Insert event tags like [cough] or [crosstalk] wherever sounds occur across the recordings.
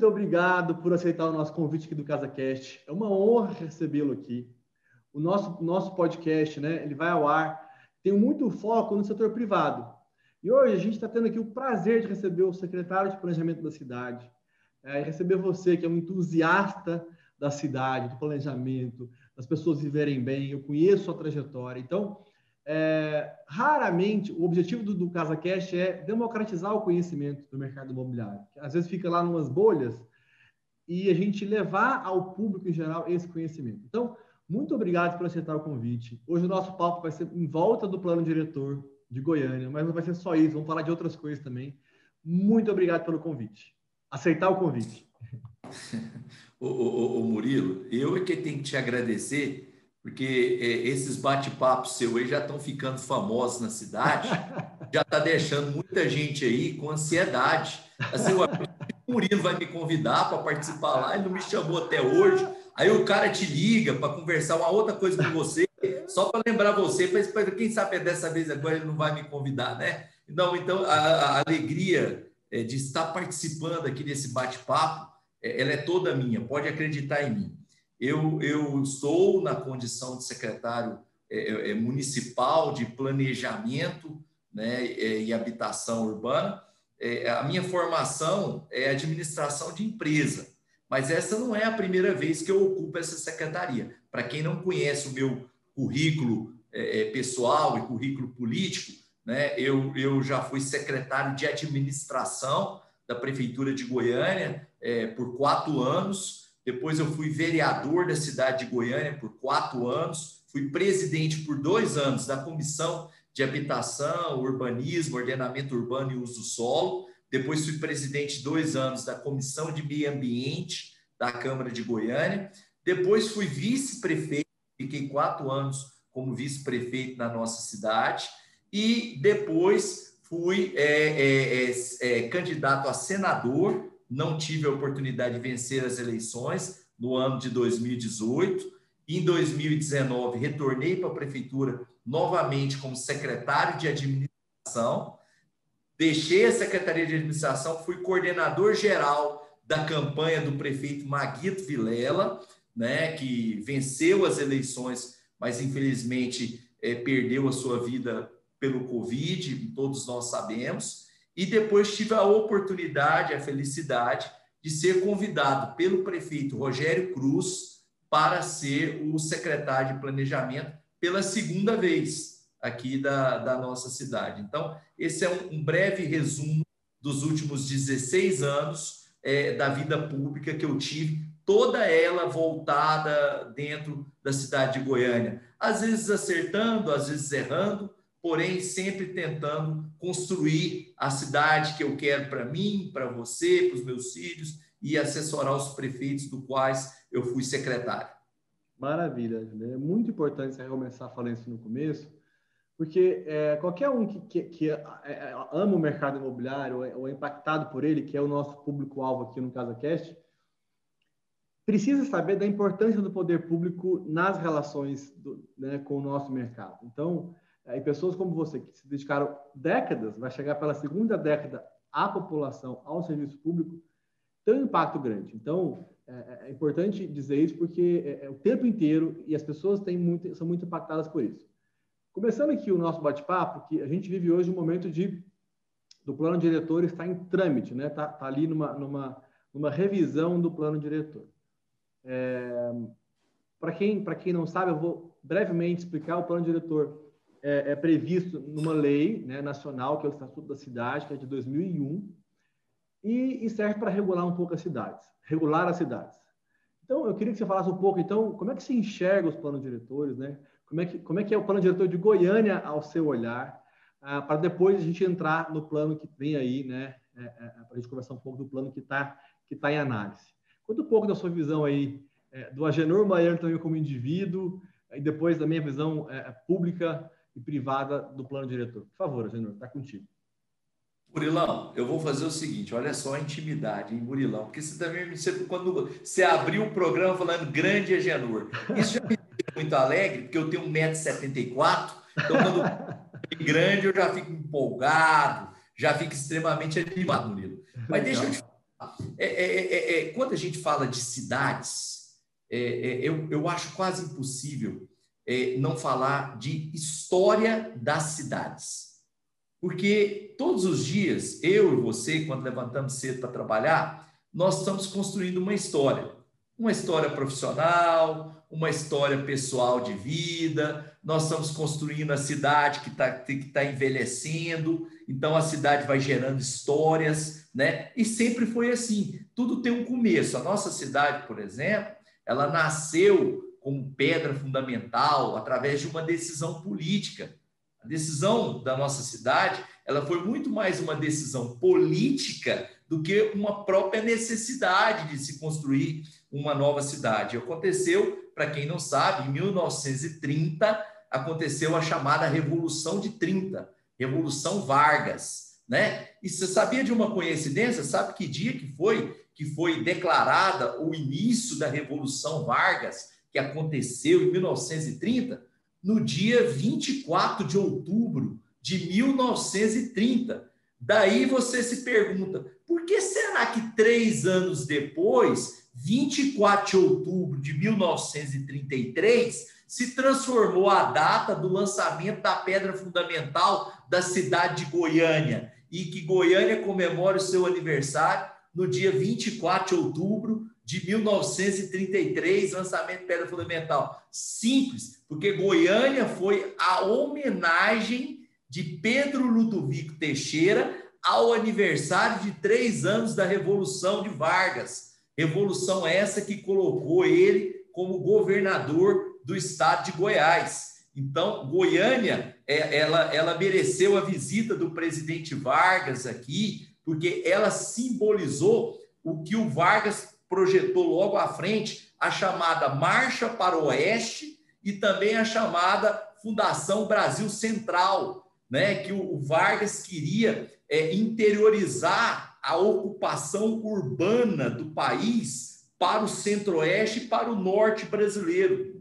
muito obrigado por aceitar o nosso convite aqui do CasaCast. É uma honra recebê-lo aqui. O nosso, nosso podcast, né, ele vai ao ar, tem muito foco no setor privado. E hoje a gente está tendo aqui o prazer de receber o secretário de Planejamento da cidade, é, receber você, que é um entusiasta da cidade, do planejamento, das pessoas viverem bem. Eu conheço a trajetória. Então, é, raramente, o objetivo do, do CasaCast é democratizar o conhecimento do mercado imobiliário. Às vezes fica lá numas bolhas e a gente levar ao público em geral esse conhecimento. Então, muito obrigado por aceitar o convite. Hoje o nosso papo vai ser em volta do plano diretor de Goiânia, mas não vai ser só isso, vamos falar de outras coisas também. Muito obrigado pelo convite. Aceitar o convite. o, o, o Murilo, eu é que tenho que te agradecer porque é, esses bate-papos seu aí já estão ficando famosos na cidade, [laughs] já está deixando muita gente aí com ansiedade. Assim, o Murilo vai me convidar para participar lá, ele não me chamou até hoje. Aí o cara te liga para conversar uma outra coisa com você, só para lembrar você, para quem sabe dessa vez agora ele não vai me convidar, né? Não, então a, a alegria é, de estar participando aqui desse bate-papo, é, ela é toda minha, pode acreditar em mim. Eu, eu sou na condição de secretário é, é, é, municipal de planejamento né, é, e habitação urbana. É, a minha formação é administração de empresa, mas essa não é a primeira vez que eu ocupo essa secretaria. Para quem não conhece o meu currículo é, pessoal e currículo político, né, eu, eu já fui secretário de administração da Prefeitura de Goiânia por quatro anos depois eu fui vereador da cidade de Goiânia por quatro anos, fui presidente por dois anos da Comissão de Habitação, Urbanismo, Ordenamento Urbano e Uso do Solo. Depois fui presidente dois anos da Comissão de Meio Ambiente da Câmara de Goiânia. Depois fui vice-prefeito, fiquei quatro anos como vice-prefeito na nossa cidade. E depois fui é, é, é, é candidato a senador não tive a oportunidade de vencer as eleições no ano de 2018. Em 2019, retornei para a prefeitura novamente como secretário de administração. Deixei a secretaria de administração, fui coordenador geral da campanha do prefeito Maguito Vilela, né, que venceu as eleições, mas infelizmente é, perdeu a sua vida pelo Covid, todos nós sabemos. E depois tive a oportunidade, a felicidade de ser convidado pelo prefeito Rogério Cruz para ser o secretário de planejamento pela segunda vez aqui da, da nossa cidade. Então, esse é um, um breve resumo dos últimos 16 anos é, da vida pública que eu tive, toda ela voltada dentro da cidade de Goiânia. Às vezes acertando, às vezes errando, porém sempre tentando construir a cidade que eu quero para mim, para você, para os meus filhos e assessorar os prefeitos do quais eu fui secretário. Maravilha, é muito importante você começar falando isso no começo, porque é, qualquer um que, que, que é, é, ama o mercado imobiliário é, ou é impactado por ele, que é o nosso público-alvo aqui no CasaCast, precisa saber da importância do poder público nas relações do, né, com o nosso mercado. Então, e pessoas como você, que se dedicaram décadas, vai chegar pela segunda década à população, ao serviço público, tem um impacto grande. Então, é, é importante dizer isso porque é, é, o tempo inteiro e as pessoas têm muito, são muito impactadas por isso. Começando aqui o nosso bate-papo, que a gente vive hoje um momento de do plano diretor está em trâmite, né? Está tá ali numa, numa, numa revisão do plano diretor. É, Para quem, quem não sabe, eu vou brevemente explicar o plano diretor é, é previsto numa lei né, nacional, que é o Estatuto da Cidade, que é de 2001, e, e serve para regular um pouco as cidades, regular as cidades. Então, eu queria que você falasse um pouco, então, como é que você enxerga os planos diretores, né? Como é que, como é, que é o plano diretor de Goiânia ao seu olhar, ah, para depois a gente entrar no plano que vem aí, né? É, é, para a gente conversar um pouco do plano que está que tá em análise. Conta um pouco da sua visão aí, é, do Agenor Baiano também como indivíduo, e depois da minha visão é, pública e privada do plano diretor. Por favor, Agenor, está contigo. Murilão, eu vou fazer o seguinte, olha só a intimidade, hein, Murilão? Porque você também, você, quando você abriu o programa falando grande Agenor, isso já me deixa muito alegre, porque eu tenho 1,74m, então quando é grande eu já fico empolgado, já fico extremamente animado, Murilo. Mas deixa eu te falar É, é, é, é quando a gente fala de cidades, eu, eu acho quase impossível não falar de história das cidades. Porque todos os dias, eu e você, quando levantamos cedo para trabalhar, nós estamos construindo uma história. Uma história profissional, uma história pessoal de vida, nós estamos construindo a cidade que está que tá envelhecendo, então a cidade vai gerando histórias, né? E sempre foi assim, tudo tem um começo. A nossa cidade, por exemplo, ela nasceu como pedra fundamental através de uma decisão política a decisão da nossa cidade, ela foi muito mais uma decisão política do que uma própria necessidade de se construir uma nova cidade. Aconteceu, para quem não sabe, em 1930 aconteceu a chamada Revolução de 30, Revolução Vargas, né? E você sabia de uma coincidência? Sabe que dia que foi que foi declarada o início da Revolução Vargas, que aconteceu em 1930? no dia 24 de outubro de 1930. Daí você se pergunta, por que será que três anos depois, 24 de outubro de 1933, se transformou a data do lançamento da pedra fundamental da cidade de Goiânia e que Goiânia comemora o seu aniversário no dia 24 de outubro de 1933, lançamento de pedra fundamental. Simples, porque Goiânia foi a homenagem de Pedro Ludovico Teixeira ao aniversário de três anos da Revolução de Vargas. Revolução essa que colocou ele como governador do estado de Goiás. Então, Goiânia, é, ela, ela mereceu a visita do presidente Vargas aqui, porque ela simbolizou o que o Vargas projetou logo à frente, a chamada Marcha para o Oeste e também a chamada Fundação Brasil Central, né, que o Vargas queria é, interiorizar a ocupação urbana do país para o centro-oeste e para o norte brasileiro.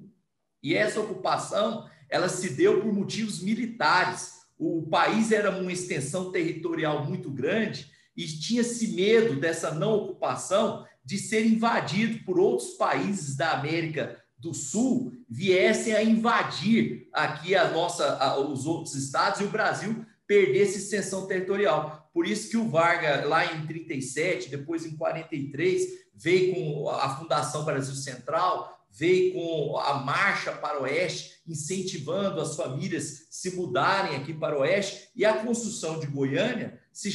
E essa ocupação ela se deu por motivos militares. O país era uma extensão territorial muito grande e tinha-se medo dessa não ocupação de ser invadido por outros países da América do Sul viessem a invadir aqui a nossa, a, os outros estados e o Brasil perdesse extensão territorial. Por isso que o Vargas, lá em 37, depois em 43, veio com a Fundação Brasil Central, veio com a marcha para o oeste, incentivando as famílias se mudarem aqui para o oeste, e a construção de Goiânia se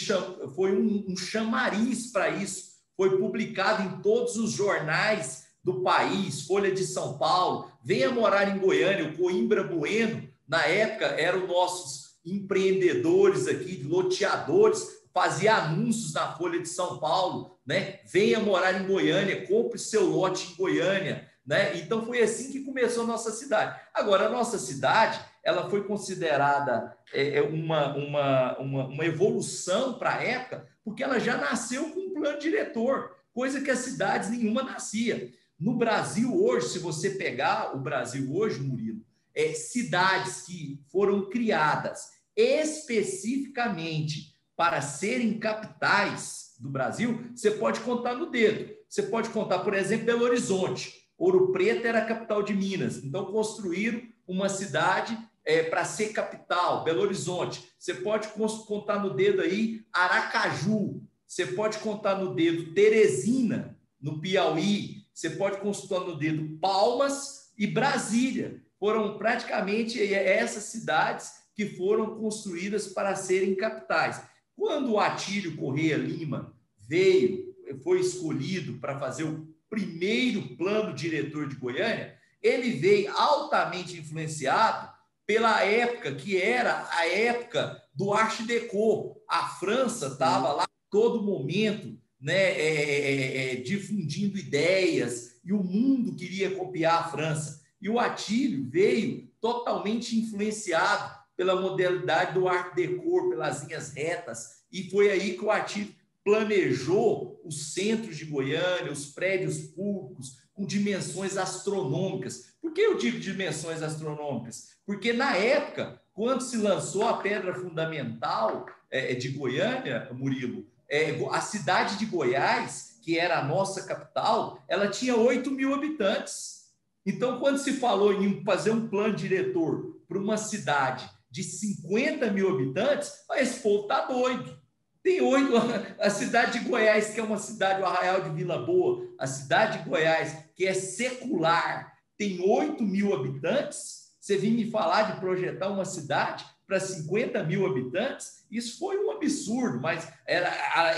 foi um, um chamariz para isso. Foi publicado em todos os jornais do país, Folha de São Paulo, venha morar em Goiânia, o Coimbra Bueno, na época, eram nossos empreendedores aqui, loteadores, fazia anúncios na Folha de São Paulo, né? Venha morar em Goiânia, compre seu lote em Goiânia, né? Então foi assim que começou a nossa cidade. Agora, a nossa cidade, ela foi considerada é, é uma, uma, uma, uma evolução para a época, porque ela já nasceu com plano diretor, coisa que as cidades nenhuma nascia. No Brasil hoje, se você pegar o Brasil hoje, Murilo, é, cidades que foram criadas especificamente para serem capitais do Brasil, você pode contar no dedo. Você pode contar, por exemplo, Belo Horizonte. Ouro Preto era a capital de Minas, então construíram uma cidade é, para ser capital, Belo Horizonte. Você pode contar no dedo aí Aracaju, você pode contar no dedo Teresina, no Piauí, você pode consultar no dedo Palmas e Brasília. Foram praticamente essas cidades que foram construídas para serem capitais. Quando o Atílio Correia Lima veio, foi escolhido para fazer o primeiro plano diretor de Goiânia, ele veio altamente influenciado pela época que era a época do Art Deco. A França estava lá todo momento né, é, é, é, difundindo ideias, e o mundo queria copiar a França. E o Atílio veio totalmente influenciado pela modalidade do Art Deco, pelas linhas retas, e foi aí que o Atílio planejou os centros de Goiânia, os prédios públicos, com dimensões astronômicas. Por que eu digo dimensões astronômicas? Porque na época, quando se lançou a pedra fundamental é, de Goiânia, Murilo, é, a cidade de Goiás, que era a nossa capital, ela tinha 8 mil habitantes. Então, quando se falou em fazer um plano diretor para uma cidade de 50 mil habitantes, esse povo está doido. Tem oito, [laughs] a cidade de Goiás, que é uma cidade, o Arraial de Vila Boa, a cidade de Goiás, que é secular, tem 8 mil habitantes. Você vem me falar de projetar uma cidade para 50 mil habitantes? Isso foi um absurdo, mas era,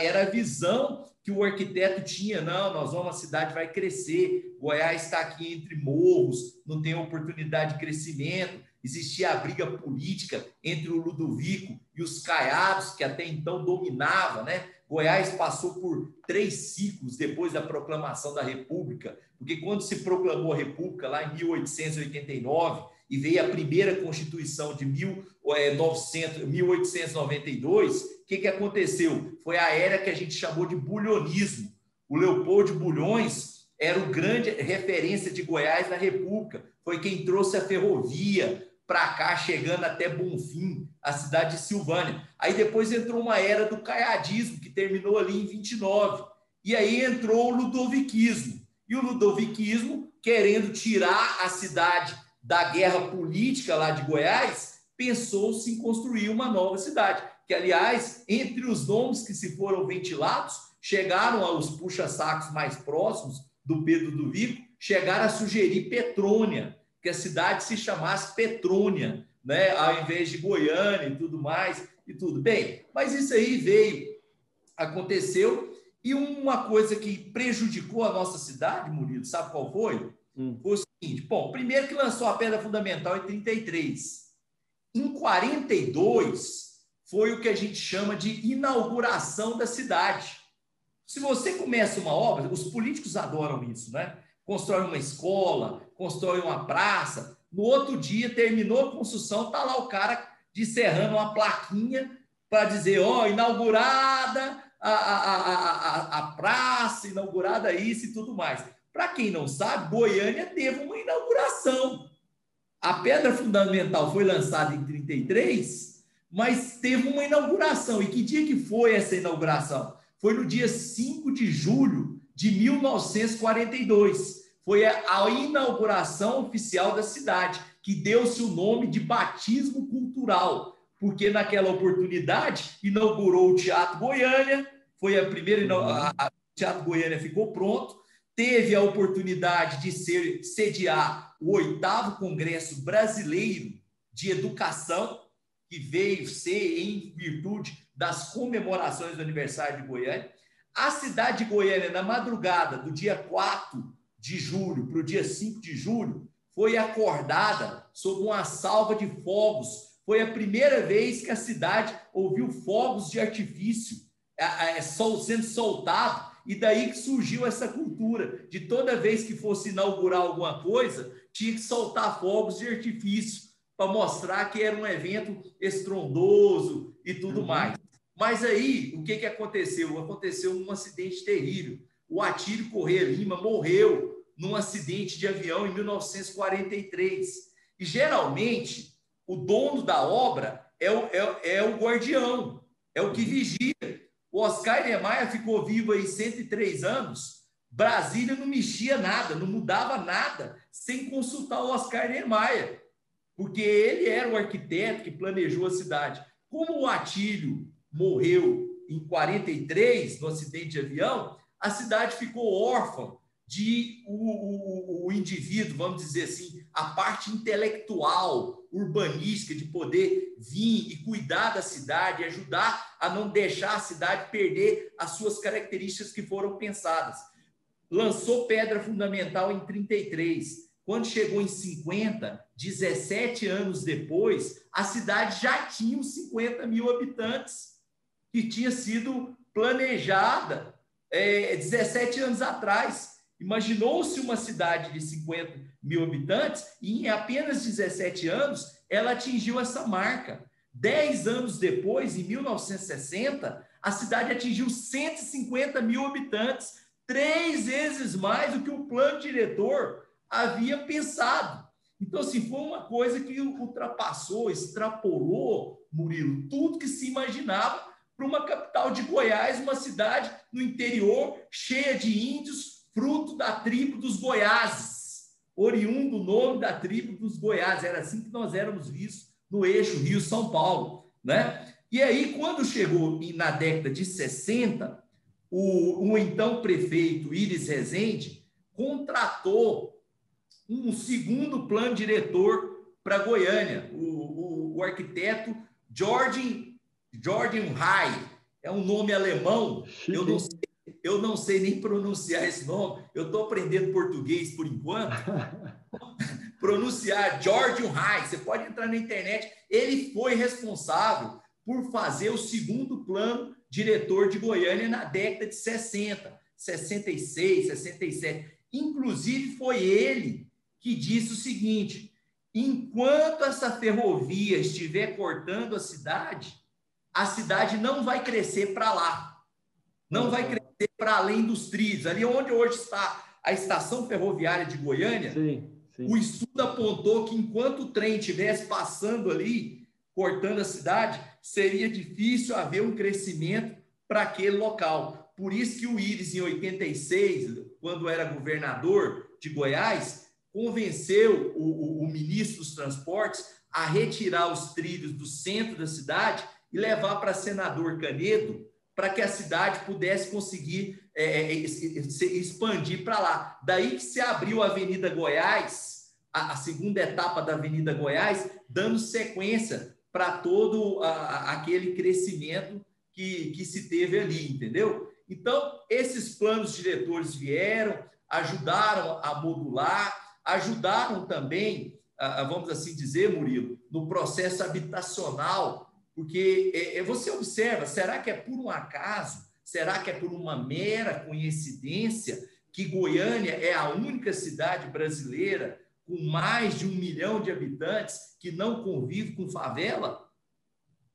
era a visão que o arquiteto tinha. Não, nós vamos, a cidade vai crescer. Goiás está aqui entre morros, não tem oportunidade de crescimento existia a briga política entre o Ludovico e os caiados, que até então dominava, né? Goiás passou por três ciclos depois da proclamação da República, porque quando se proclamou a República, lá em 1889, e veio a primeira Constituição de 1900, 1892, o que, que aconteceu? Foi a era que a gente chamou de bulhonismo. O Leopoldo Bulhões era o grande referência de Goiás na República, foi quem trouxe a ferrovia, para cá, chegando até Bonfim, a cidade de Silvânia. Aí depois entrou uma era do caiadismo, que terminou ali em 29. E aí entrou o ludoviquismo. E o ludoviquismo, querendo tirar a cidade da guerra política lá de Goiás, pensou-se em construir uma nova cidade. Que, aliás, entre os nomes que se foram ventilados, chegaram aos puxa-sacos mais próximos do Pedro do Vico, chegaram a sugerir Petrônia, que a cidade se chamasse Petrônia, né, ao invés de Goiânia e tudo mais e tudo. Bem, mas isso aí veio, aconteceu, e uma coisa que prejudicou a nossa cidade, Murilo, sabe qual foi? Hum. Foi o seguinte: bom, primeiro que lançou a pedra fundamental em 33. Em 42 foi o que a gente chama de inauguração da cidade. Se você começa uma obra, os políticos adoram isso, né? Constrói uma escola, constrói uma praça, no outro dia terminou a construção, tá lá o cara descerrando uma plaquinha para dizer, ó, oh, inaugurada a, a, a, a, praça, inaugurada isso e tudo mais. Para quem não sabe, Goiânia teve uma inauguração. A pedra fundamental foi lançada em 33, mas teve uma inauguração. E que dia que foi essa inauguração? Foi no dia 5 de julho de 1942 foi a inauguração oficial da cidade, que deu-se o nome de batismo cultural, porque naquela oportunidade inaugurou o Teatro Goiânia, foi a primeira, uhum. a, a, o Teatro Goiânia ficou pronto, teve a oportunidade de ser, sediar o oitavo Congresso Brasileiro de Educação, que veio ser em virtude das comemorações do aniversário de Goiânia. A cidade de Goiânia, na madrugada do dia 4 de julho para o dia 5 de julho, foi acordada sob uma salva de fogos. Foi a primeira vez que a cidade ouviu fogos de artifício é, é, sendo soltado, e daí que surgiu essa cultura de toda vez que fosse inaugurar alguma coisa, tinha que soltar fogos de artifício para mostrar que era um evento estrondoso e tudo uhum. mais. Mas aí, o que, que aconteceu? Aconteceu um acidente terrível. O Atílio Corrêa Lima morreu num acidente de avião em 1943. E geralmente o dono da obra é o, é, é o guardião, é o que vigia. O Oscar Niemeyer ficou vivo aí 103 anos. Brasília não mexia nada, não mudava nada, sem consultar o Oscar Niemeyer, porque ele era o arquiteto que planejou a cidade. Como o Atílio morreu em 43 no acidente de avião, a cidade ficou órfã de o, o, o, indivíduo, vamos dizer assim, a parte intelectual, urbanística, de poder vir e cuidar da cidade, ajudar a não deixar a cidade perder as suas características que foram pensadas. Lançou pedra fundamental em 33. Quando chegou em 50, 17 anos depois, a cidade já tinha uns 50 mil habitantes, que tinha sido planejada é, 17 anos atrás Imaginou-se uma cidade de 50 mil habitantes e em apenas 17 anos ela atingiu essa marca. Dez anos depois, em 1960, a cidade atingiu 150 mil habitantes, três vezes mais do que o plano diretor havia pensado. Então, assim, foi uma coisa que ultrapassou, extrapolou, Murilo, tudo que se imaginava para uma capital de Goiás, uma cidade no interior cheia de índios, fruto da tribo dos Goiáses, oriundo do nome da tribo dos Goiás. Era assim que nós éramos vistos no eixo Rio-São Paulo. Né? E aí, quando chegou na década de 60, o, o então prefeito Iris Rezende contratou um segundo plano diretor para Goiânia, o, o, o arquiteto Jorgen, Jorgen Rai, é um nome alemão, eu não, sei, eu não sei nem pronunciar esse nome, eu estou aprendendo português por enquanto. [laughs] pronunciar Jorgen Rai, você pode entrar na internet, ele foi responsável por fazer o segundo plano diretor de Goiânia na década de 60, 66, 67. Inclusive, foi ele que disse o seguinte: enquanto essa ferrovia estiver cortando a cidade, a cidade não vai crescer para lá, não vai crescer para além dos trilhos. Ali onde hoje está a estação ferroviária de Goiânia, sim, sim. o estudo apontou que enquanto o trem estivesse passando ali, cortando a cidade, seria difícil haver um crescimento para aquele local. Por isso que o Íris, em 86, quando era governador de Goiás, convenceu o, o, o ministro dos Transportes a retirar os trilhos do centro da cidade e levar para senador Canedo para que a cidade pudesse conseguir é, é expandir para lá. Daí que se abriu a Avenida Goiás, a, a segunda etapa da Avenida Goiás, dando sequência para todo a, aquele crescimento que, que se teve ali, entendeu? Então, esses planos diretores vieram, ajudaram a modular, ajudaram também, vamos assim dizer, Murilo, no processo habitacional, porque é, é, você observa, será que é por um acaso? Será que é por uma mera coincidência que Goiânia é a única cidade brasileira com mais de um milhão de habitantes que não convive com favela?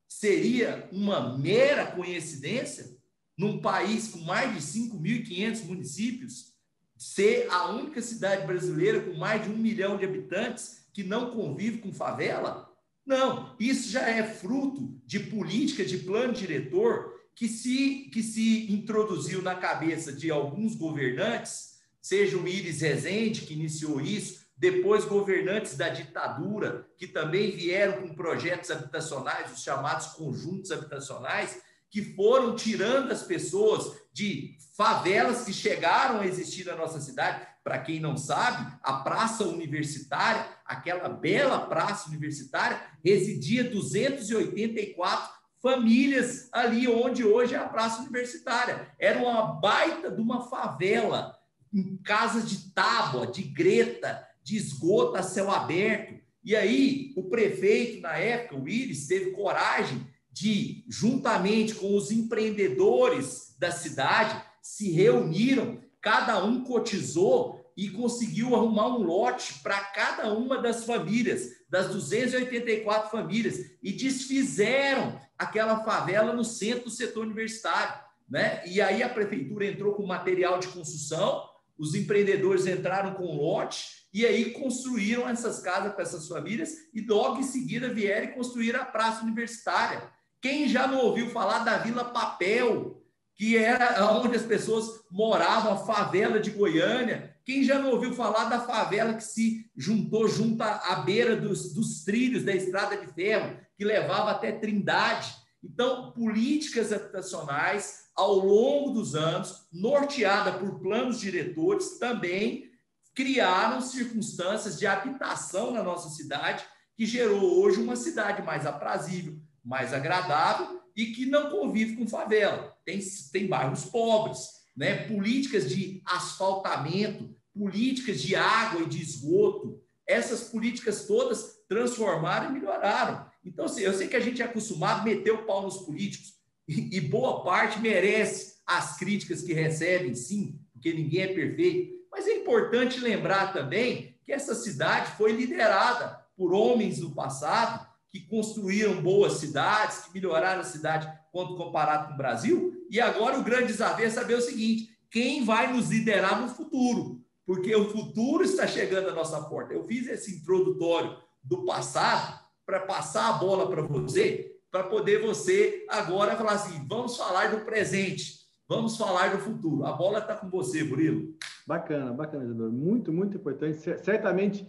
Seria uma mera coincidência num país com mais de 5.500 municípios ser a única cidade brasileira com mais de um milhão de habitantes que não convive com favela? Não, isso já é fruto de política, de plano diretor que se, que se introduziu na cabeça de alguns governantes, seja o Iris Rezende, que iniciou isso, depois governantes da ditadura, que também vieram com projetos habitacionais, os chamados conjuntos habitacionais, que foram tirando as pessoas de favelas que chegaram a existir na nossa cidade. Para quem não sabe, a Praça Universitária, aquela bela praça universitária, residia 284 famílias ali onde hoje é a Praça Universitária. Era uma baita de uma favela, em casas de tábua, de greta, de esgoto a céu aberto. E aí, o prefeito, na época, o Iris, teve coragem de, juntamente com os empreendedores da cidade, se reuniram, cada um cotizou e conseguiu arrumar um lote para cada uma das famílias, das 284 famílias, e desfizeram aquela favela no centro do setor universitário. Né? E aí a prefeitura entrou com material de construção, os empreendedores entraram com lote, e aí construíram essas casas para essas famílias e logo em seguida vieram construíram a praça universitária. Quem já não ouviu falar da Vila Papel, que era onde as pessoas moravam, a favela de Goiânia? Quem já não ouviu falar da favela que se juntou junto à beira dos, dos trilhos da estrada de ferro, que levava até Trindade? Então, políticas habitacionais ao longo dos anos, norteada por planos diretores, também criaram circunstâncias de habitação na nossa cidade que gerou hoje uma cidade mais aprazível, mais agradável e que não convive com favela. Tem, tem bairros pobres, né? políticas de asfaltamento, políticas de água e de esgoto. Essas políticas todas transformaram e melhoraram. Então, assim, eu sei que a gente é acostumado a meter o pau nos políticos, e, e boa parte merece as críticas que recebem, sim, porque ninguém é perfeito. Mas é importante lembrar também que essa cidade foi liderada por homens do passado que construíram boas cidades, que melhoraram a cidade quando comparado com o Brasil. E agora o grande desafio é saber o seguinte: quem vai nos liderar no futuro? Porque o futuro está chegando à nossa porta. Eu fiz esse introdutório do passado para passar a bola para você para poder você agora falar assim: vamos falar do presente, vamos falar do futuro. A bola está com você, Murilo. Bacana, bacana, Isidoro. Muito, muito importante. Certamente,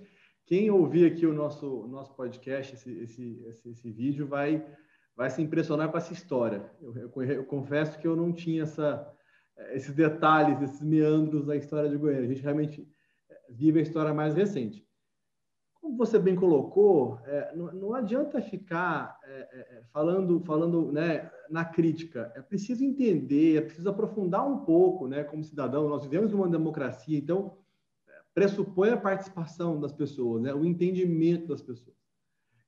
quem ouvir aqui o nosso, nosso podcast, esse, esse, esse, esse vídeo, vai, vai se impressionar com essa história. Eu, eu, eu confesso que eu não tinha essa, esses detalhes, esses meandros da história de Goiânia. A gente realmente vive a história mais recente como você bem colocou, é, não, não, adianta ficar é, é, é, falando, falando né, na crítica. É preciso entender, é preciso aprofundar um pouco, né, como cidadão. Nós vivemos numa democracia, então pressupõe a participação das pessoas, né, o entendimento das pessoas.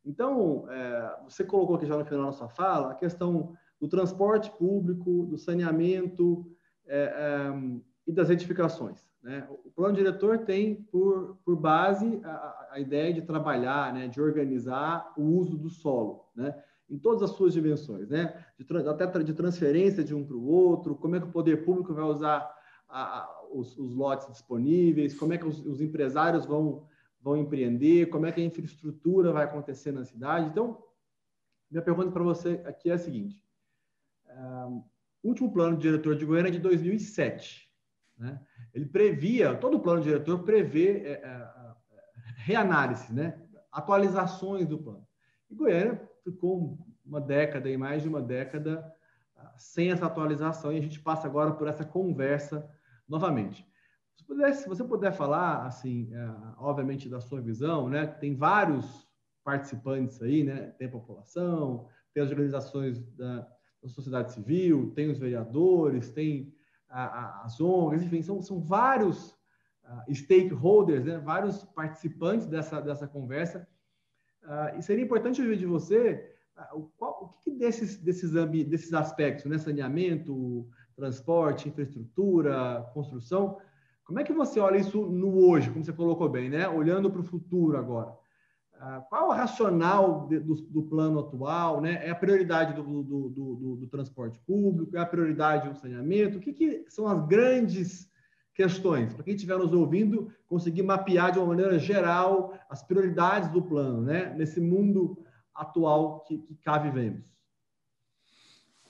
Então, é, você colocou aqui já no final da sua fala a questão do transporte público, do saneamento é, e das edificações. Né? O plano diretor tem por, por base a, a ideia de trabalhar, né, de organizar o uso do solo, né, em todas as suas dimensões, né, de, até de transferência de um para o outro, como é que o poder público vai usar a, os, os, lotes disponíveis, como é que os, os, empresários vão, vão empreender, como é que a infraestrutura vai acontecer na cidade. Então, minha pergunta para você aqui é a seguinte: um, último plano diretor de Goiânia é de 2007. Né? Ele previa, todo o plano diretor prevê é, é, reanálise, né? atualizações do plano. E Goiânia ficou uma década e mais de uma década ah, sem essa atualização e a gente passa agora por essa conversa novamente. Se, puder, se você puder falar, assim, é, obviamente da sua visão, né? Tem vários participantes aí, né? Tem a população, tem as organizações da, da sociedade civil, tem os vereadores, tem as ONGs, enfim, são, são vários uh, stakeholders, né, vários participantes dessa, dessa conversa. Uh, e seria importante ouvir de você uh, o, qual, o que desses, desses, desses aspectos, né, saneamento, transporte, infraestrutura, construção, como é que você olha isso no hoje, como você colocou bem, né? olhando para o futuro agora? qual o racional de, do, do, plano atual? Né? É a prioridade do, do, do, do transporte público? É a prioridade do saneamento? O que, que são as grandes questões, para quem estiver nos ouvindo, conseguir mapear de uma maneira geral as prioridades do plano, né? nesse mundo atual que, que cá vivemos.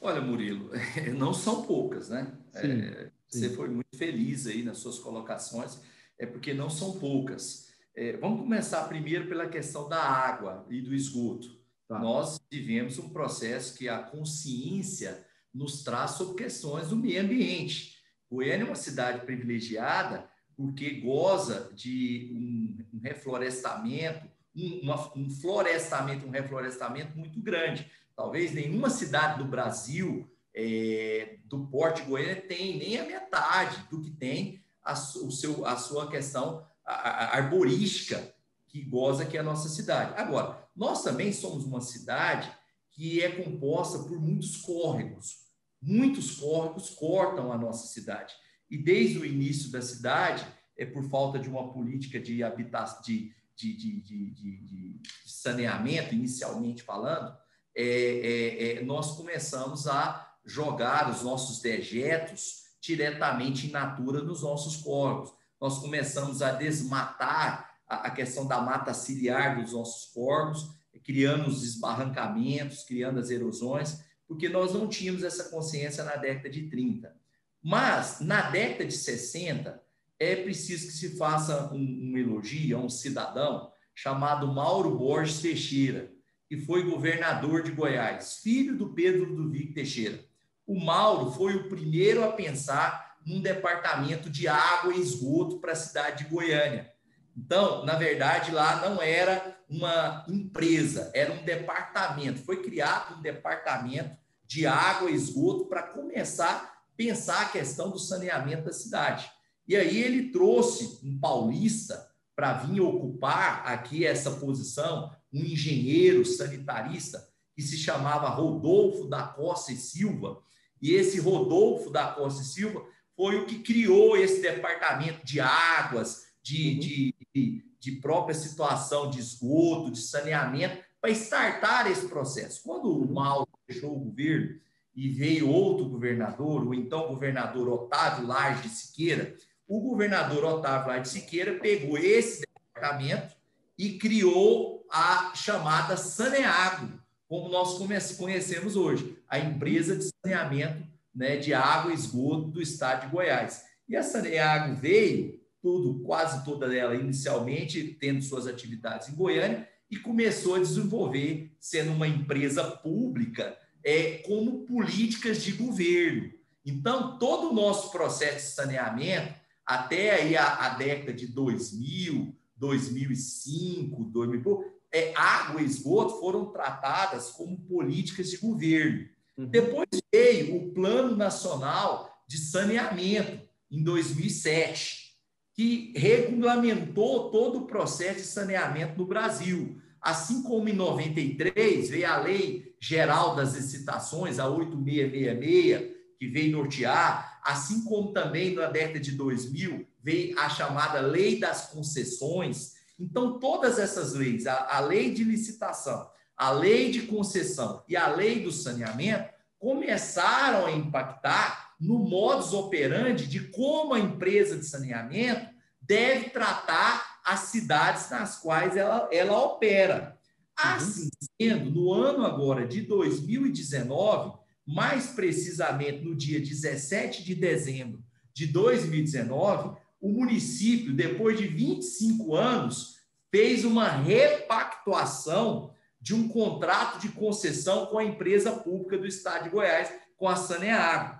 Olha, Murilo, [laughs] não são poucas, né? Sim, é, sim. Você foi muito feliz aí nas suas colocações, é porque não são poucas. É, vamos começar primeiro pela questão da água e do esgoto. Tá. Nós vivemos um processo que a consciência nos traz sobre questões do meio ambiente. Goiânia é uma cidade privilegiada porque goza de um, um reflorestamento, um, uma, um florestamento, um reflorestamento muito grande. Talvez nenhuma cidade do Brasil, é, do porte Goiânia, tem nem a metade do que tem a, o seu, a sua questão arborística que goza que é a nossa cidade. Agora, nós também somos uma cidade que é composta por muitos córregos, Muitos córregos cortam a nossa cidade. E desde o início da cidade, é por falta de uma política de habitação, de, de, de, de, saneamento, inicialmente falando, é, é, é, nós começamos a jogar os nossos dejetos diretamente in natura nos nossos córregos. Nós começamos a desmatar a, a questão da mata ciliar dos nossos córregos, criando os esbarrancamentos, criando as erosões porque nós não tínhamos essa consciência na década de 30. Mas, na década de 60, é preciso que se faça um, um elogio a um cidadão chamado Mauro Borges Teixeira, que foi governador de Goiás, filho do Pedro Ludovico Teixeira. O Mauro foi o primeiro a pensar num departamento de água e esgoto para a cidade de Goiânia. Então, na verdade, lá não era uma empresa, era um departamento. Foi criado um departamento de água e esgoto para começar a pensar a questão do saneamento da cidade. E aí ele trouxe um paulista para vir ocupar aqui essa posição, um engenheiro sanitarista que se chamava Rodolfo da Costa e Silva. E esse Rodolfo da Costa e Silva foi o que criou esse departamento de águas, de, uhum. de, de, de própria situação de esgoto, de saneamento, para startar esse processo. Quando o Mauro deixou o governo e veio outro governador, o então governador Otávio Lage Siqueira, o governador Otávio Lage Siqueira pegou esse departamento e criou a chamada Saneago, como nós conhecemos hoje, a empresa de saneamento né, de água e esgoto do estado de Goiás. E a Saneago veio, tudo, quase toda ela inicialmente tendo suas atividades em Goiânia, e começou a desenvolver, sendo uma empresa pública, é, como políticas de governo. Então, todo o nosso processo de saneamento, até aí a, a década de 2000, 2005, 2000, é, água e esgoto foram tratadas como políticas de governo. Uhum. Depois veio o Plano Nacional de Saneamento, em 2007, que regulamentou todo o processo de saneamento no Brasil. Assim como em 93 veio a Lei Geral das Licitações, a 8666, que veio nortear, assim como também na década de 2000 veio a chamada Lei das Concessões. Então, todas essas leis, a, a Lei de Licitação, a Lei de Concessão e a Lei do Saneamento, começaram a impactar no modus operandi de como a empresa de saneamento deve tratar as cidades nas quais ela, ela opera. Uhum. Assim sendo, no ano agora de 2019, mais precisamente no dia 17 de dezembro de 2019, o município, depois de 25 anos, fez uma repactuação de um contrato de concessão com a empresa pública do Estado de Goiás, com a Saneago.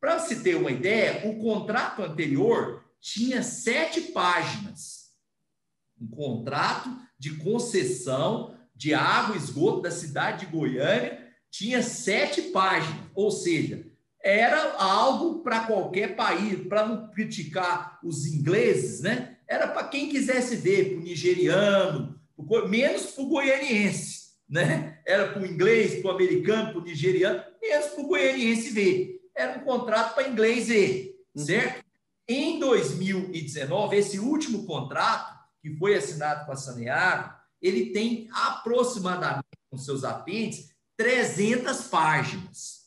Para se ter uma ideia, o contrato anterior tinha sete páginas. Um contrato de concessão de água e esgoto da cidade de Goiânia tinha sete páginas, ou seja, era algo para qualquer país, para não criticar os ingleses, né? Era para quem quisesse ver, para o nigeriano, menos para o goianiense, né? Era para o inglês, para o americano, para o nigeriano, menos para o goianiense ver. Era um contrato para inglês ver, uhum. certo? Em 2019, esse último contrato, que foi assinado com a Saneago, ele tem aproximadamente, com seus apêndices, 300 páginas.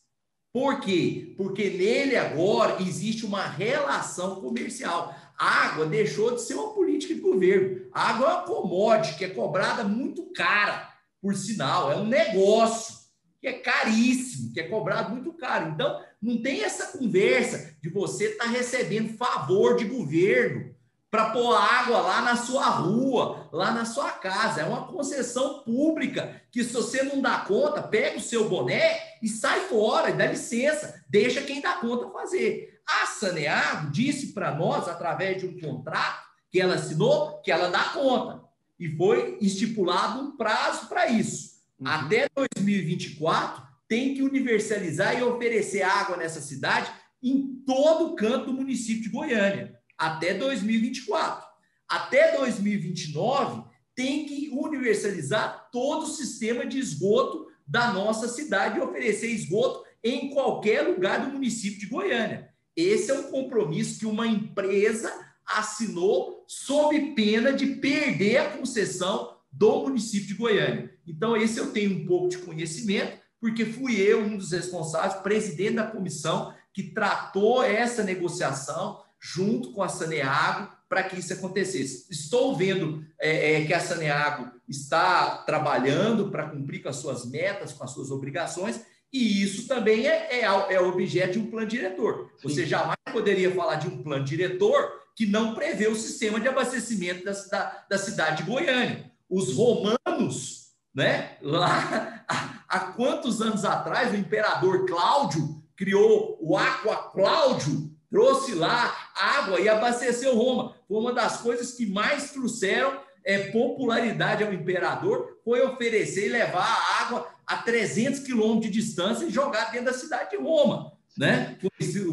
Por quê? Porque nele agora existe uma relação comercial. A água deixou de ser uma política de governo. A água é uma commodity que é cobrada muito cara, por sinal. É um negócio que é caríssimo, que é cobrado muito caro. Então, não tem essa conversa de você estar tá recebendo favor de governo para pôr água lá na sua rua, lá na sua casa. É uma concessão pública que, se você não dá conta, pega o seu boné e sai fora, dá licença, deixa quem dá conta fazer. A Saneago disse para nós, através de um contrato que ela assinou, que ela dá conta. E foi estipulado um prazo para isso. Uhum. Até 2024, tem que universalizar e oferecer água nessa cidade em todo o canto do município de Goiânia até 2024. Até 2029, tem que universalizar todo o sistema de esgoto da nossa cidade e oferecer esgoto em qualquer lugar do município de Goiânia. Esse é um compromisso que uma empresa assinou sob pena de perder a concessão do município de Goiânia. Então, esse eu tenho um pouco de conhecimento, porque fui eu um dos responsáveis, presidente da comissão, que tratou essa negociação, junto com a Saneago para que isso acontecesse. Estou vendo é, é, que a Saneago está trabalhando para cumprir com as suas metas, com as suas obrigações, e isso também é, é, é objeto de um plano diretor. Sim. Você jamais poderia falar de um plano diretor que não prevê o sistema de abastecimento da, da, da cidade de Goiânia. Os romanos, né, lá há, há quantos anos atrás, o imperador Cláudio criou o Aqua Cláudio, trouxe lá água e abasteceu Roma. Foi uma das coisas que mais trouxeram é, popularidade ao imperador, foi oferecer e levar a água a 300 quilômetros de distância e jogar dentro da cidade de Roma. Né?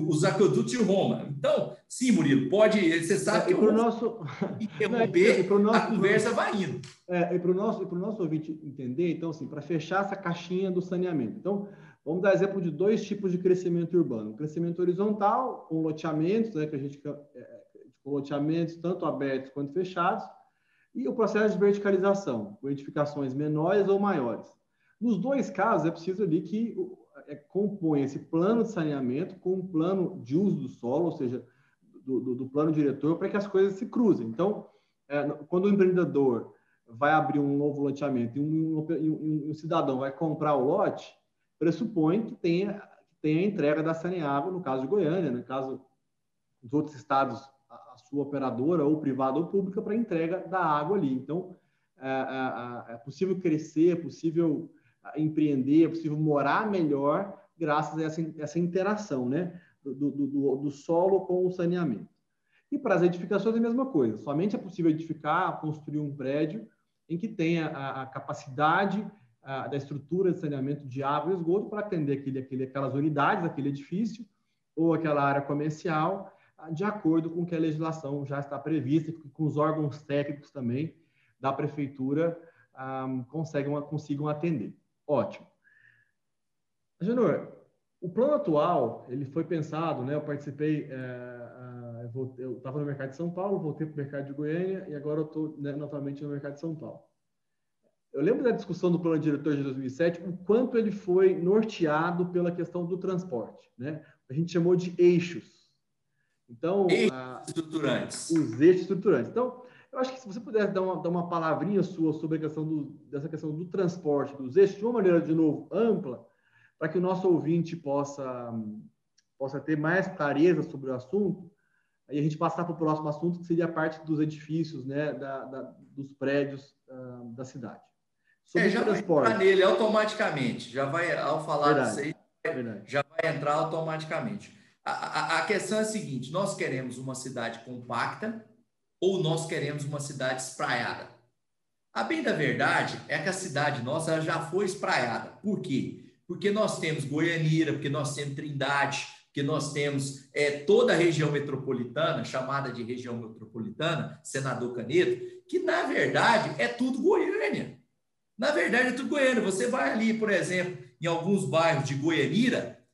Os aquedutos de Roma. Então, sim, Murilo, pode. Você sabe é, que o nosso interromper, [laughs] Não, nosso, a conversa vai indo. É, e para o nosso, nosso ouvinte entender, então, assim, para fechar essa caixinha do saneamento. Então, Vamos dar exemplo de dois tipos de crescimento urbano. O crescimento horizontal, com loteamentos, né, que a gente é, é, com loteamentos tanto abertos quanto fechados, e o processo de verticalização, com edificações menores ou maiores. Nos dois casos, é preciso ali que é, compõe esse plano de saneamento com um plano de uso do solo, ou seja, do, do, do plano diretor, para que as coisas se cruzem. Então, é, quando o empreendedor vai abrir um novo loteamento e um, um, um cidadão vai comprar o lote, pressupõe que tenha, que tenha a entrega da Saneágua, no caso de Goiânia, no caso dos outros estados, a, a sua operadora, ou privada ou pública, para entrega da água ali. Então, é, é, é, é possível crescer, é possível empreender, é possível morar melhor graças a essa, essa interação né? do, do, do, do solo com o saneamento. E para as edificações é a mesma coisa. Somente é possível edificar, construir um prédio em que tenha a, a capacidade a, da estrutura de saneamento de água e esgoto para atender aquele, aquele, aquelas unidades, aquele edifício ou aquela área comercial, de acordo com que a legislação já está prevista, com os órgãos técnicos também da prefeitura um, conseguem, consigam atender. Ótimo. Genor, o plano atual, ele foi pensado, né? Eu participei, é, eu estava no mercado de São Paulo, voltei para o mercado de Goiânia e agora eu estou né, novamente no mercado de São Paulo. Eu lembro da discussão do plano diretor de 2007, o quanto ele foi norteado pela questão do transporte, né? A gente chamou de eixos. Então, eixos estruturantes. Os eixos estruturantes. Então, eu acho que se você pudesse dar uma, dar uma palavrinha sua sobre a questão do, dessa questão do transporte dos eixos, de uma maneira, de novo, ampla, para que o nosso ouvinte possa, possa ter mais clareza sobre o assunto, aí a gente passar para o próximo assunto, que seria a parte dos edifícios, né, da, da dos prédios uh, da cidade. Sobre é, já transporte. vai nele automaticamente, já vai, ao falar disso aí, já vai entrar automaticamente. A, a, a questão é a seguinte, nós queremos uma cidade compacta, ou nós queremos uma cidade espraiada? A bem da verdade é que a cidade nossa já foi espraiada. Por quê? Porque nós temos Goianira, porque nós temos Trindade, porque nós temos é, toda a região metropolitana, chamada de região metropolitana, Senador Canedo, que na verdade é tudo Goiânia. Na verdade é tudo Goiânia. Você vai ali, por exemplo, em alguns bairros de Goianira,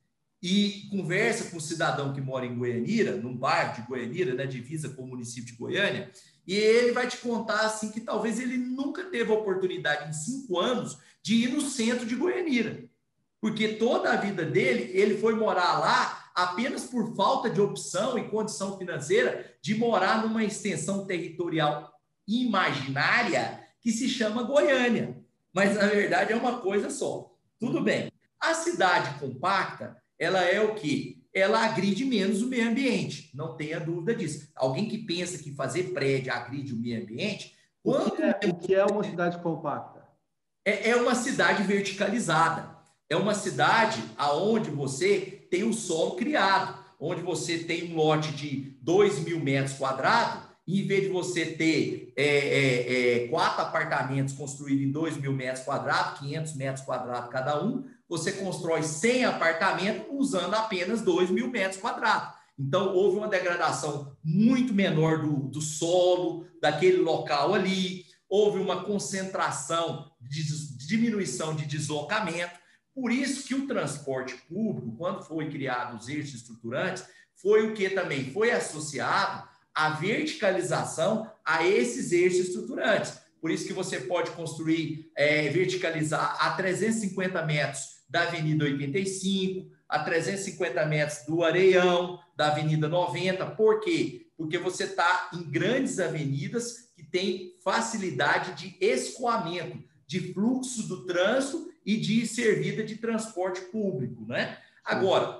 e conversa com o cidadão que mora em Goianira, num bairro de Goianira, na né, divisa com o município de Goiânia, e ele vai te contar assim que talvez ele nunca teve a oportunidade em cinco anos de ir no centro de Goianira, porque toda a vida dele ele foi morar lá apenas por falta de opção e condição financeira de morar numa extensão territorial imaginária que se chama Goiânia, mas na verdade é uma coisa só. Tudo bem. A cidade compacta ela é o quê? Ela agride menos o meio ambiente, não tenha dúvida disso. Alguém que pensa que fazer prédio agride o meio ambiente. O que, é, o que é uma cidade compacta? É, é uma cidade verticalizada. É uma cidade aonde você tem o solo criado, onde você tem um lote de 2 mil metros quadrados, em vez de você ter é, é, é, quatro apartamentos construídos em 2 mil metros quadrados, 500 metros quadrados cada um, você constrói 100 apartamentos usando apenas 2 mil metros quadrados. Então, houve uma degradação muito menor do, do solo, daquele local ali, houve uma concentração de diminuição de deslocamento. Por isso que o transporte público, quando foi criado os eixos estruturantes, foi o que também foi associado à verticalização a esses eixos estruturantes. Por isso que você pode construir, é, verticalizar a 350 metros da Avenida 85, a 350 metros do Areião, da Avenida 90. Por quê? Porque você está em grandes avenidas que têm facilidade de escoamento, de fluxo do trânsito e de servida de transporte público, né? Agora,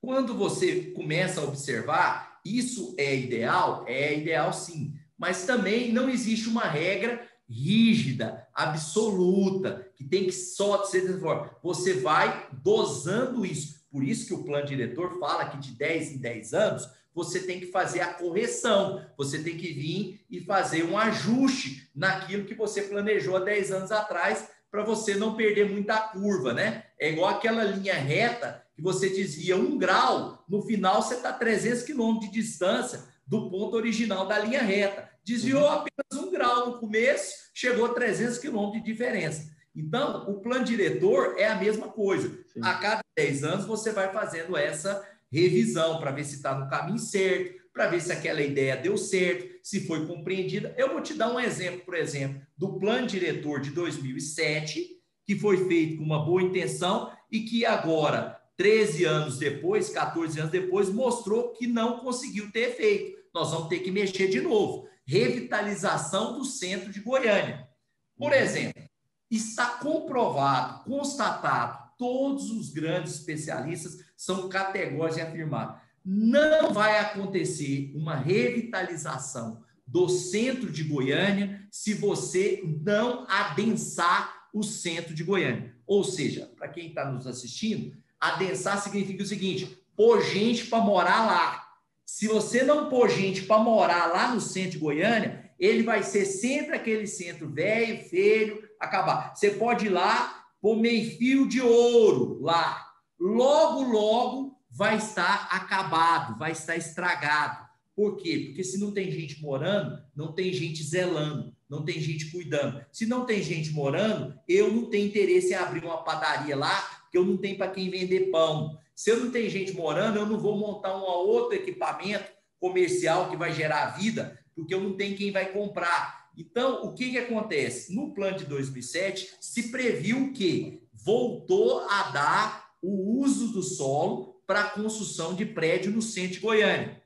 quando você começa a observar, isso é ideal? É ideal sim, mas também não existe uma regra rígida, absoluta, que tem que só ser dessa forma. Você vai dosando isso. Por isso que o plano diretor fala que de 10 em 10 anos você tem que fazer a correção, você tem que vir e fazer um ajuste naquilo que você planejou há 10 anos atrás para você não perder muita curva, né? É igual aquela linha reta que você dizia um grau, no final você está 300 quilômetros de distância do ponto original da linha reta. Desviou uhum. apenas um grau no começo, chegou a 300 quilômetros de diferença. Então, o plano diretor é a mesma coisa. Sim. A cada 10 anos, você vai fazendo essa revisão para ver se está no caminho certo, para ver se aquela ideia deu certo, se foi compreendida. Eu vou te dar um exemplo, por exemplo, do plano diretor de 2007, que foi feito com uma boa intenção e que agora, 13 anos depois, 14 anos depois, mostrou que não conseguiu ter efeito. Nós vamos ter que mexer de novo. revitalização do centro de Goiânia. Por uhum. exemplo, está comprovado, constatado, todos os grandes especialistas são categóricos em afirmar, não vai acontecer uma revitalização do centro de Goiânia se você não adensar o centro de Goiânia. Ou seja, para quem está nos assistindo, adensar significa o seguinte: pôr gente para morar lá. Se você não pôr gente para morar lá no centro de Goiânia, ele vai ser sempre aquele centro velho, feio, acabar. Você pode ir lá, pôr meio fio de ouro lá. Logo, logo vai estar acabado, vai estar estragado. Por quê? Porque se não tem gente morando, não tem gente zelando, não tem gente cuidando. Se não tem gente morando, eu não tenho interesse em abrir uma padaria lá, porque eu não tenho para quem vender pão. Se eu não tenho gente morando, eu não vou montar um outro equipamento comercial que vai gerar vida, porque eu não tenho quem vai comprar. Então, o que, que acontece? No plano de 2007, se previu que voltou a dar o uso do solo para a construção de prédio no centro de Goiânia,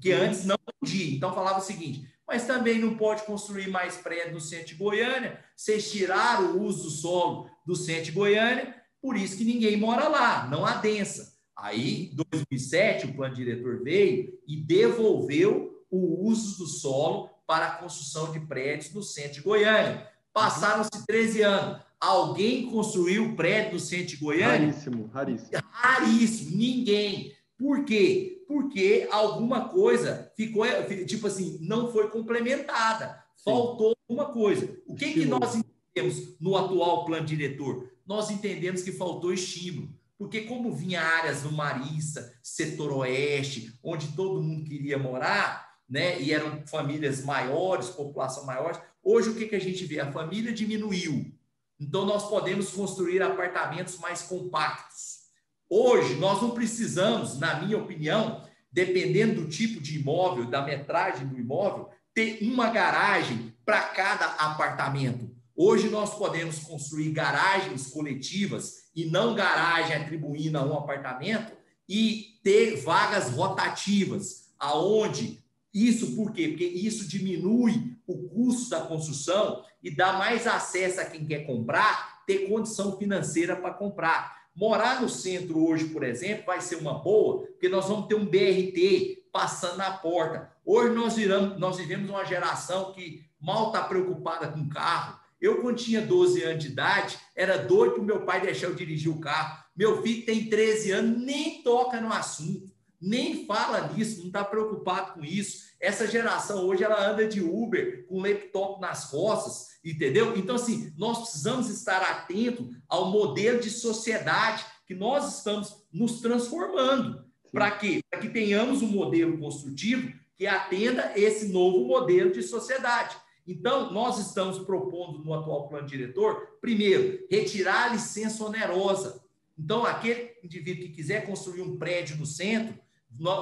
que antes não podia. Então, falava o seguinte: mas também não pode construir mais prédio no centro de Goiânia, vocês tiraram o uso do solo do centro de Goiânia, por isso que ninguém mora lá, não adensa. Aí, em 2007, o plano diretor veio e devolveu o uso do solo para a construção de prédios no centro de Goiânia. Passaram-se 13 anos. Alguém construiu prédio no centro de Goiânia? Raríssimo, raríssimo. Raríssimo, ninguém. Por quê? Porque alguma coisa ficou, tipo assim, não foi complementada. Faltou Sim. alguma coisa. O que, que nós entendemos no atual plano diretor? Nós entendemos que faltou estímulo. Porque como vinha áreas no Marista, setor oeste, onde todo mundo queria morar, né? E eram famílias maiores, população maior. Hoje o que, que a gente vê? A família diminuiu. Então nós podemos construir apartamentos mais compactos. Hoje nós não precisamos, na minha opinião, dependendo do tipo de imóvel, da metragem do imóvel, ter uma garagem para cada apartamento. Hoje nós podemos construir garagens coletivas e não garagem atribuindo a um apartamento e ter vagas rotativas, aonde isso por quê? Porque isso diminui o custo da construção e dá mais acesso a quem quer comprar, ter condição financeira para comprar. Morar no centro hoje, por exemplo, vai ser uma boa, porque nós vamos ter um BRT passando na porta. Hoje nós, viramos, nós vivemos uma geração que mal está preocupada com carro. Eu, quando tinha 12 anos de idade, era doido para meu pai deixar eu dirigir o carro. Meu filho tem 13 anos, nem toca no assunto nem fala nisso, não está preocupado com isso. Essa geração hoje ela anda de Uber com laptop nas costas, entendeu? Então, assim, nós precisamos estar atentos ao modelo de sociedade que nós estamos nos transformando. Para quê? Para que tenhamos um modelo construtivo que atenda esse novo modelo de sociedade. Então, nós estamos propondo no atual plano diretor, primeiro, retirar a licença onerosa. Então, aquele indivíduo que quiser construir um prédio no centro,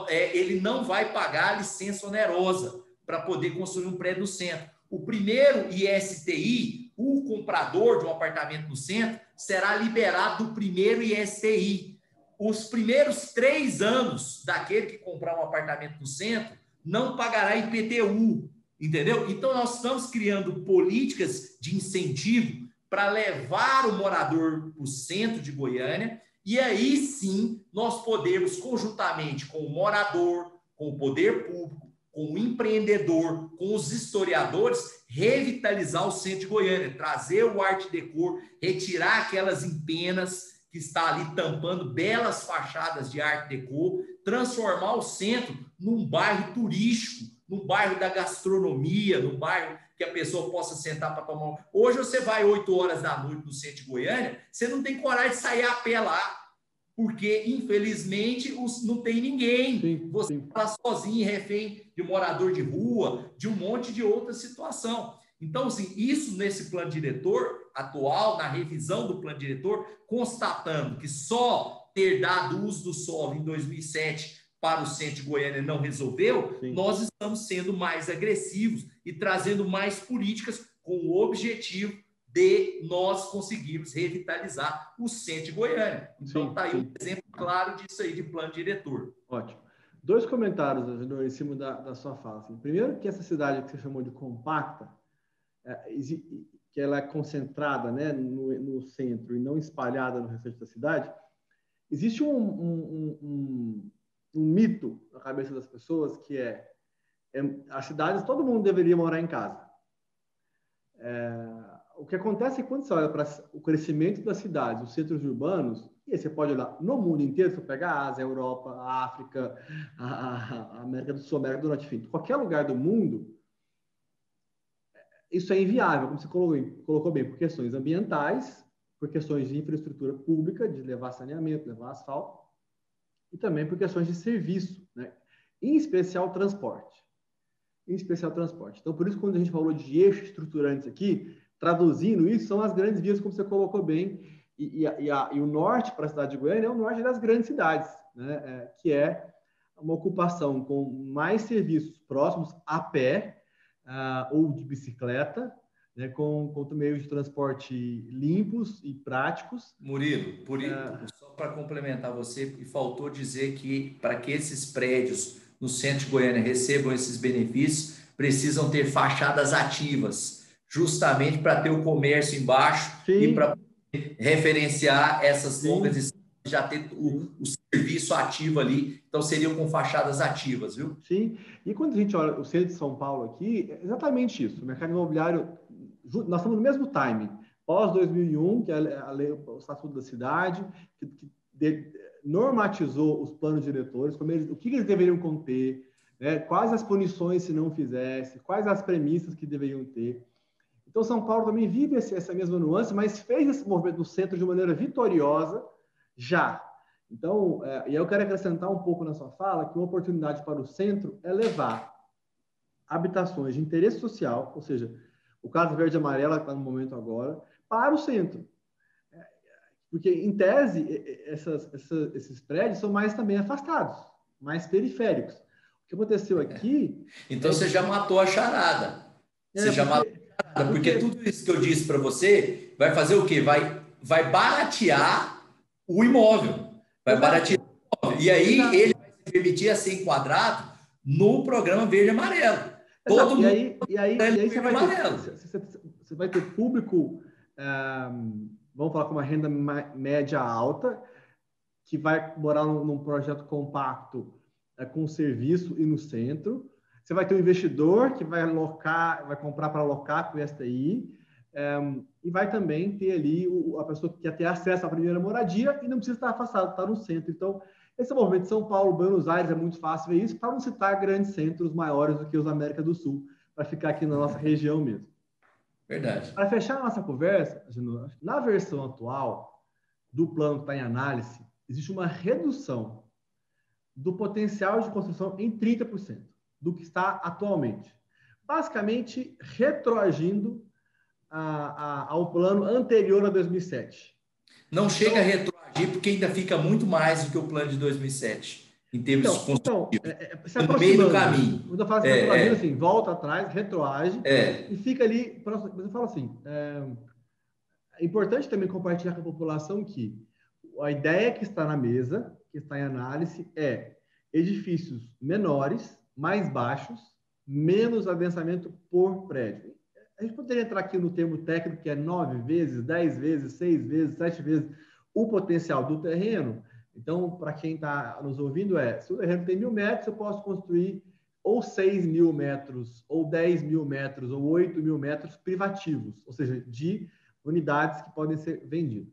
ele não vai pagar a licença onerosa para poder construir um prédio no centro. O primeiro ISTI, o comprador de um apartamento no centro, será liberado do primeiro ISTI. Os primeiros três anos daquele que comprar um apartamento no centro não pagará IPTU, entendeu? Então, nós estamos criando políticas de incentivo para levar o morador para o centro de Goiânia e aí sim nós podemos, conjuntamente com o morador, com o poder público, com o empreendedor, com os historiadores, revitalizar o centro de Goiânia, trazer o arte decor, retirar aquelas empenas que está ali tampando belas fachadas de arte deco, transformar o centro num bairro turístico, num bairro da gastronomia, num bairro que a pessoa possa sentar para tomar um... Hoje você vai 8 horas da noite no centro de Goiânia, você não tem coragem de sair a pé lá, porque infelizmente os, não tem ninguém. Sim, você está sozinho, refém de morador de rua, de um monte de outra situação. Então, assim, isso nesse plano diretor atual, na revisão do plano diretor, constatando que só ter dado uso do solo em 2007 para o centro de Goiânia não resolveu, Sim. nós estamos sendo mais agressivos e trazendo mais políticas com o objetivo de nós conseguirmos revitalizar o centro de Goiânia. Então, está aí um exemplo claro disso aí de plano diretor. Ótimo. Dois comentários, Agenor, em cima da, da sua fala. Assim. Primeiro, que essa cidade que você chamou de compacta, é, que ela é concentrada né, no, no, centro e não espalhada no restante da cidade, existe um, um, um, um mito na cabeça das pessoas que é, é as cidades, todo mundo deveria morar em casa. É, o que acontece é quando você olha para o crescimento das cidades, os centros urbanos, e aí você pode olhar no mundo inteiro, você pega a Ásia, a Europa, a África, a, a América do Sul, a América do Norte, enfim, qualquer lugar do mundo, isso é inviável, como você colocou, colocou bem, por questões ambientais, por questões de infraestrutura pública, de levar saneamento, levar asfalto, e também por questões de serviço, né? em especial transporte. Em especial transporte. Então, por isso, quando a gente falou de eixos estruturantes aqui, traduzindo isso, são as grandes vias, como você colocou bem, e, e, a, e o norte para a cidade de Goiânia é o norte das grandes cidades, né? É, que é uma ocupação com mais serviços próximos a pé uh, ou de bicicleta, né? com, com meios de transporte limpos e práticos. Murilo, por uh, para complementar você, e faltou dizer que para que esses prédios no centro de Goiânia recebam esses benefícios, precisam ter fachadas ativas, justamente para ter o comércio embaixo Sim. e para referenciar essas Sim. longas distâncias, já ter o, o, serviço ativo ali, então seriam com fachadas ativas, viu? Sim, e quando a gente olha o centro de São Paulo aqui, é exatamente isso, o mercado imobiliário, nós estamos no mesmo time, pós 2001, que é a lei, o Estatuto da Cidade, que, que de, normatizou os planos diretores, eles, o que eles deveriam conter, né, quais as punições se não fizesse, quais as premissas que deveriam ter. Então, São Paulo também vive essa mesma nuance, mas fez esse movimento do centro de maneira vitoriosa já. Então, é, e eu quero acrescentar um pouco na sua fala que uma oportunidade para o centro é levar habitações de interesse social, ou seja, o caso verde e amarela que está no momento agora, para o centro. É, porque, em tese, essas, essas, esses prédios são mais também afastados, mais periféricos. O que aconteceu aqui. Então, é você já matou a charada. Você é, já matou porque tudo isso que eu disse para você vai fazer o quê? Vai, vai baratear o imóvel. Vai baratear o imóvel. E aí ele vai se permitir a ser enquadrado no programa verde e amarelo. Todo mundo. E aí, e aí, e aí você, vai ter, você, você, vai ter público, vamos falar com uma renda média alta, que vai morar num, projeto compacto é, com serviço e no centro você vai ter um investidor que vai alocar, vai comprar para alocar com o STI, e vai também ter ali o, a pessoa que quer ter acesso à primeira moradia e não precisa estar afastado, estar no centro. Então, esse movimento de São Paulo, Buenos Aires, é muito fácil ver isso, para não citar grandes centros maiores do que os América do Sul, para ficar aqui na nossa região mesmo. Verdade. Para fechar a nossa conversa, na versão atual do plano que está em análise, existe uma redução do potencial de construção em 30% do que está atualmente. Basicamente, retroagindo a, a, ao plano anterior a 2007. Não então, chega a retroagir, porque ainda fica muito mais do que o plano de 2007, em termos então, então é, é, no meio do caminho. Quando eu falo é, é, assim, volta atrás, retroage, é. e fica ali. Mas eu falo assim: é, é importante também compartilhar com a população que a ideia que está na mesa, que está em análise, é edifícios menores, mais baixos, menos adensamento por prédio. A gente poderia entrar aqui no termo técnico que é nove vezes, dez vezes, seis vezes, sete vezes o potencial do terreno. Então, para quem está nos ouvindo, é: se o terreno tem mil metros, eu posso construir ou 6 mil metros, ou 10 mil metros, ou 8 mil metros privativos, ou seja, de unidades que podem ser vendidas.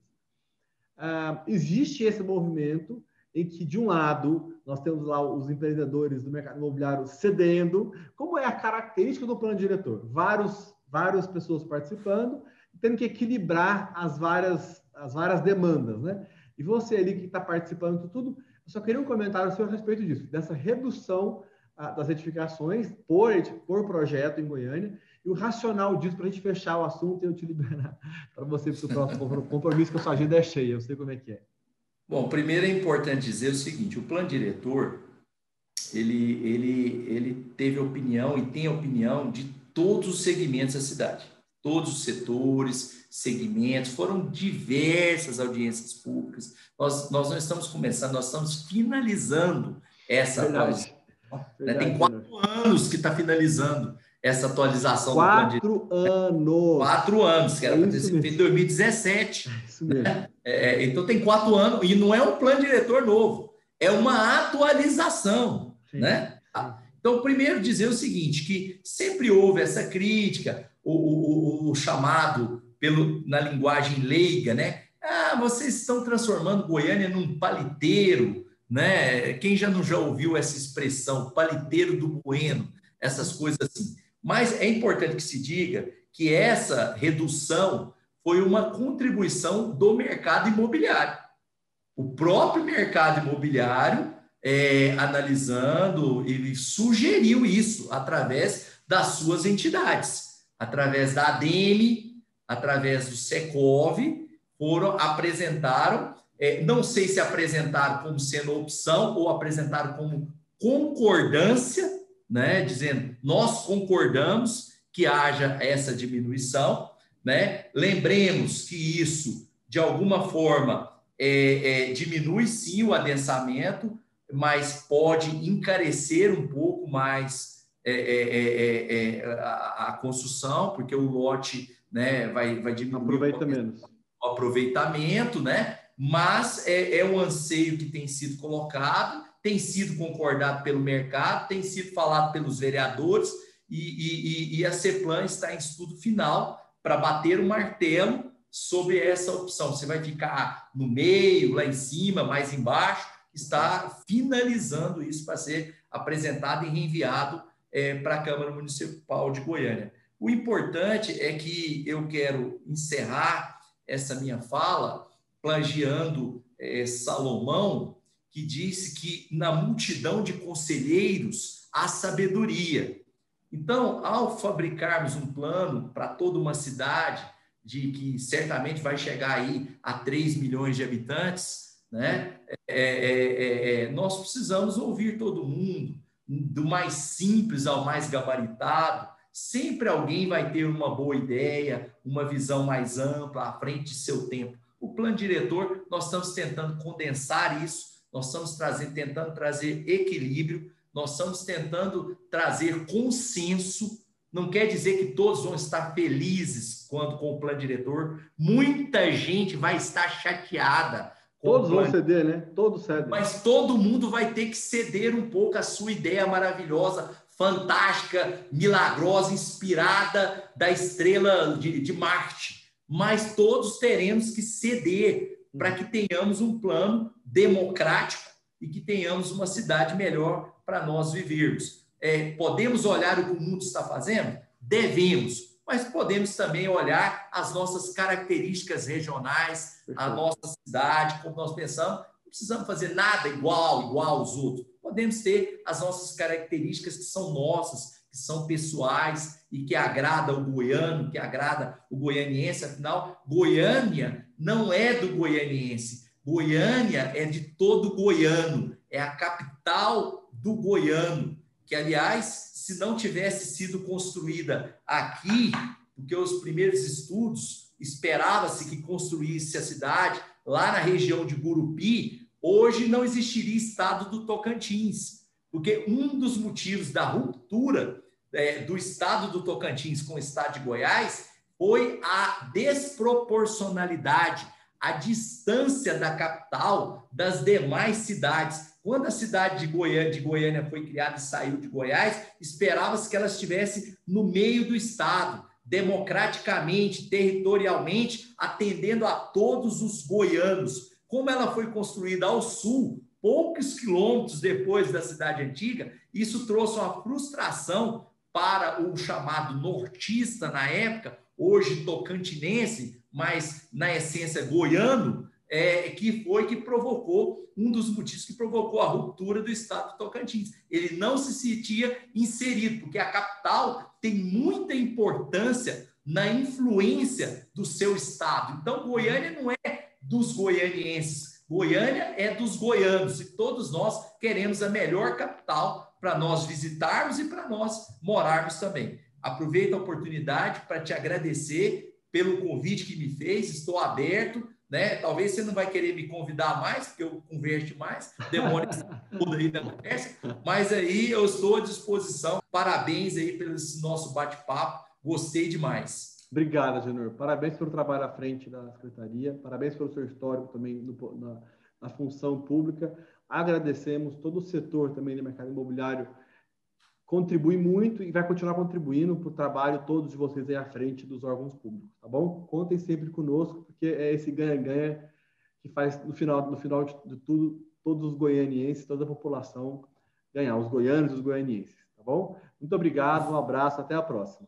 Uh, existe esse movimento em que, de um lado, nós temos lá os empreendedores do mercado imobiliário cedendo, como é a característica do plano diretor? Vários, várias pessoas participando, tendo que equilibrar as várias, as várias demandas, né? E você ali que está participando de tudo, eu só queria um comentário seu a respeito disso, dessa redução ah, das edificações por, por projeto em Goiânia, e o racional disso para a gente fechar o assunto e eu te liberar [laughs] para você para o próximo compromisso, que a sua agenda é cheia, eu sei como é que é. Bom, primeiro é importante dizer o seguinte: o plano diretor ele, ele, ele teve opinião e tem opinião de todos os segmentos da cidade, todos os setores, segmentos, foram diversas audiências públicas. Nós, nós não estamos começando, nós estamos finalizando essa atualização. Né? Tem quatro anos que está finalizando essa atualização quatro do plano de... anos. Quatro anos, que era é para ter sido feito em 2017. É isso mesmo. Né? É, então tem quatro anos, e não é um plano diretor novo, é uma atualização. Sim. Né? Então, primeiro dizer o seguinte: que sempre houve essa crítica, o, o, o chamado pelo, na linguagem leiga, né? Ah, vocês estão transformando Goiânia num paliteiro, né? Quem já não já ouviu essa expressão, paliteiro do Bueno, essas coisas assim. Mas é importante que se diga que essa redução foi uma contribuição do mercado imobiliário. O próprio mercado imobiliário, é, analisando, ele sugeriu isso através das suas entidades, através da ADM, através do Secov, foram apresentaram, é, não sei se apresentaram como sendo opção ou apresentaram como concordância, né, dizendo nós concordamos que haja essa diminuição, né? Lembremos que isso de alguma forma é, é, diminui sim o adensamento, mas pode encarecer um pouco mais é, é, é, é a, a, construção, porque o lote né, vai, vai diminuir Aproveita menos. o aproveitamento, né? mas é, é um anseio que tem sido colocado, tem sido concordado pelo mercado, tem sido falado pelos vereadores, e, e, e a CEPLAN está em estudo final para bater o martelo sobre essa opção. Você vai ficar no meio, lá em cima, mais embaixo, está finalizando isso para ser apresentado e reenviado é, para a Câmara Municipal de Goiânia. O importante é que eu quero encerrar essa minha fala plagiando é, Salomão, que disse que na multidão de conselheiros há sabedoria. Então, ao fabricarmos um plano para toda uma cidade, de que certamente vai chegar aí a 3 milhões de habitantes, né? É, é, é, é, nós precisamos ouvir todo mundo, do mais simples ao mais gabaritado. Sempre alguém vai ter uma boa ideia, uma visão mais ampla à frente de seu tempo. O plano diretor, nós estamos tentando condensar isso, nós estamos trazendo, tentando trazer equilíbrio, nós estamos tentando trazer consenso. Não quer dizer que todos vão estar felizes quando com o plano diretor. Muita gente vai estar chateada Todos vão ceder, né? Todos cedem. Mas todo mundo vai ter que ceder um pouco a sua ideia maravilhosa, fantástica, milagrosa, inspirada da estrela de, de Marte. Mas todos teremos que ceder para que tenhamos um plano democrático e que tenhamos uma cidade melhor para nós vivermos. É, podemos olhar o que o mundo está fazendo? Devemos mas podemos também olhar as nossas características regionais, a nossa cidade, como nós pensamos. Não precisamos fazer nada igual, igual aos outros. Podemos ter as nossas características que são nossas, que são pessoais e que agrada o goiano, que agrada o goianiense. Afinal, Goiânia não é do goianiense. Goiânia é de todo goiano, é a capital do goiano, que, aliás, se não tivesse sido construída aqui, porque os primeiros estudos esperava-se que construísse a cidade lá na região de Gurupi, hoje não existiria estado do Tocantins, porque um dos motivos da ruptura é, do estado do Tocantins com o estado de Goiás foi a desproporcionalidade, a distância da capital das demais cidades. Quando a cidade de Goiânia, de Goiânia foi criada e saiu de Goiás, esperava-se que ela estivesse no meio do estado, democraticamente, territorialmente, atendendo a todos os goianos. Como ela foi construída ao sul, poucos quilômetros depois da cidade antiga, isso trouxe uma frustração para o chamado nortista na época, hoje tocantinense, mas na essência goiano, é, que foi que provocou, um dos motivos que provocou a ruptura do Estado do Tocantins. Ele não se sentia inserido, porque a capital tem muita importância na influência do seu Estado. Então, Goiânia não é dos goianienses, Goiânia é dos goianos, e todos nós queremos a melhor capital para nós visitarmos e para nós morarmos também. Aproveito a oportunidade para te agradecer pelo convite que me fez, estou aberto né? Talvez você não vai querer me convidar mais, porque eu converso mais, demora tudo aí da conversa, mas aí eu estou à disposição. Parabéns aí pelo nosso bate-papo, gostei demais. Obrigado, Genor. Parabéns pelo trabalho à frente da Secretaria, parabéns pelo seu histórico também na, na função pública. Agradecemos todo o setor também do mercado imobiliário contribui muito e vai continuar contribuindo para o trabalho todos de vocês aí à frente dos órgãos públicos, tá bom? Contem sempre conosco, porque é esse ganha-ganha que faz, no final, no final de tudo, todos os goianienses, toda a população ganhar, os goianos e os goianienses, tá bom? Muito obrigado, um abraço, até a próxima.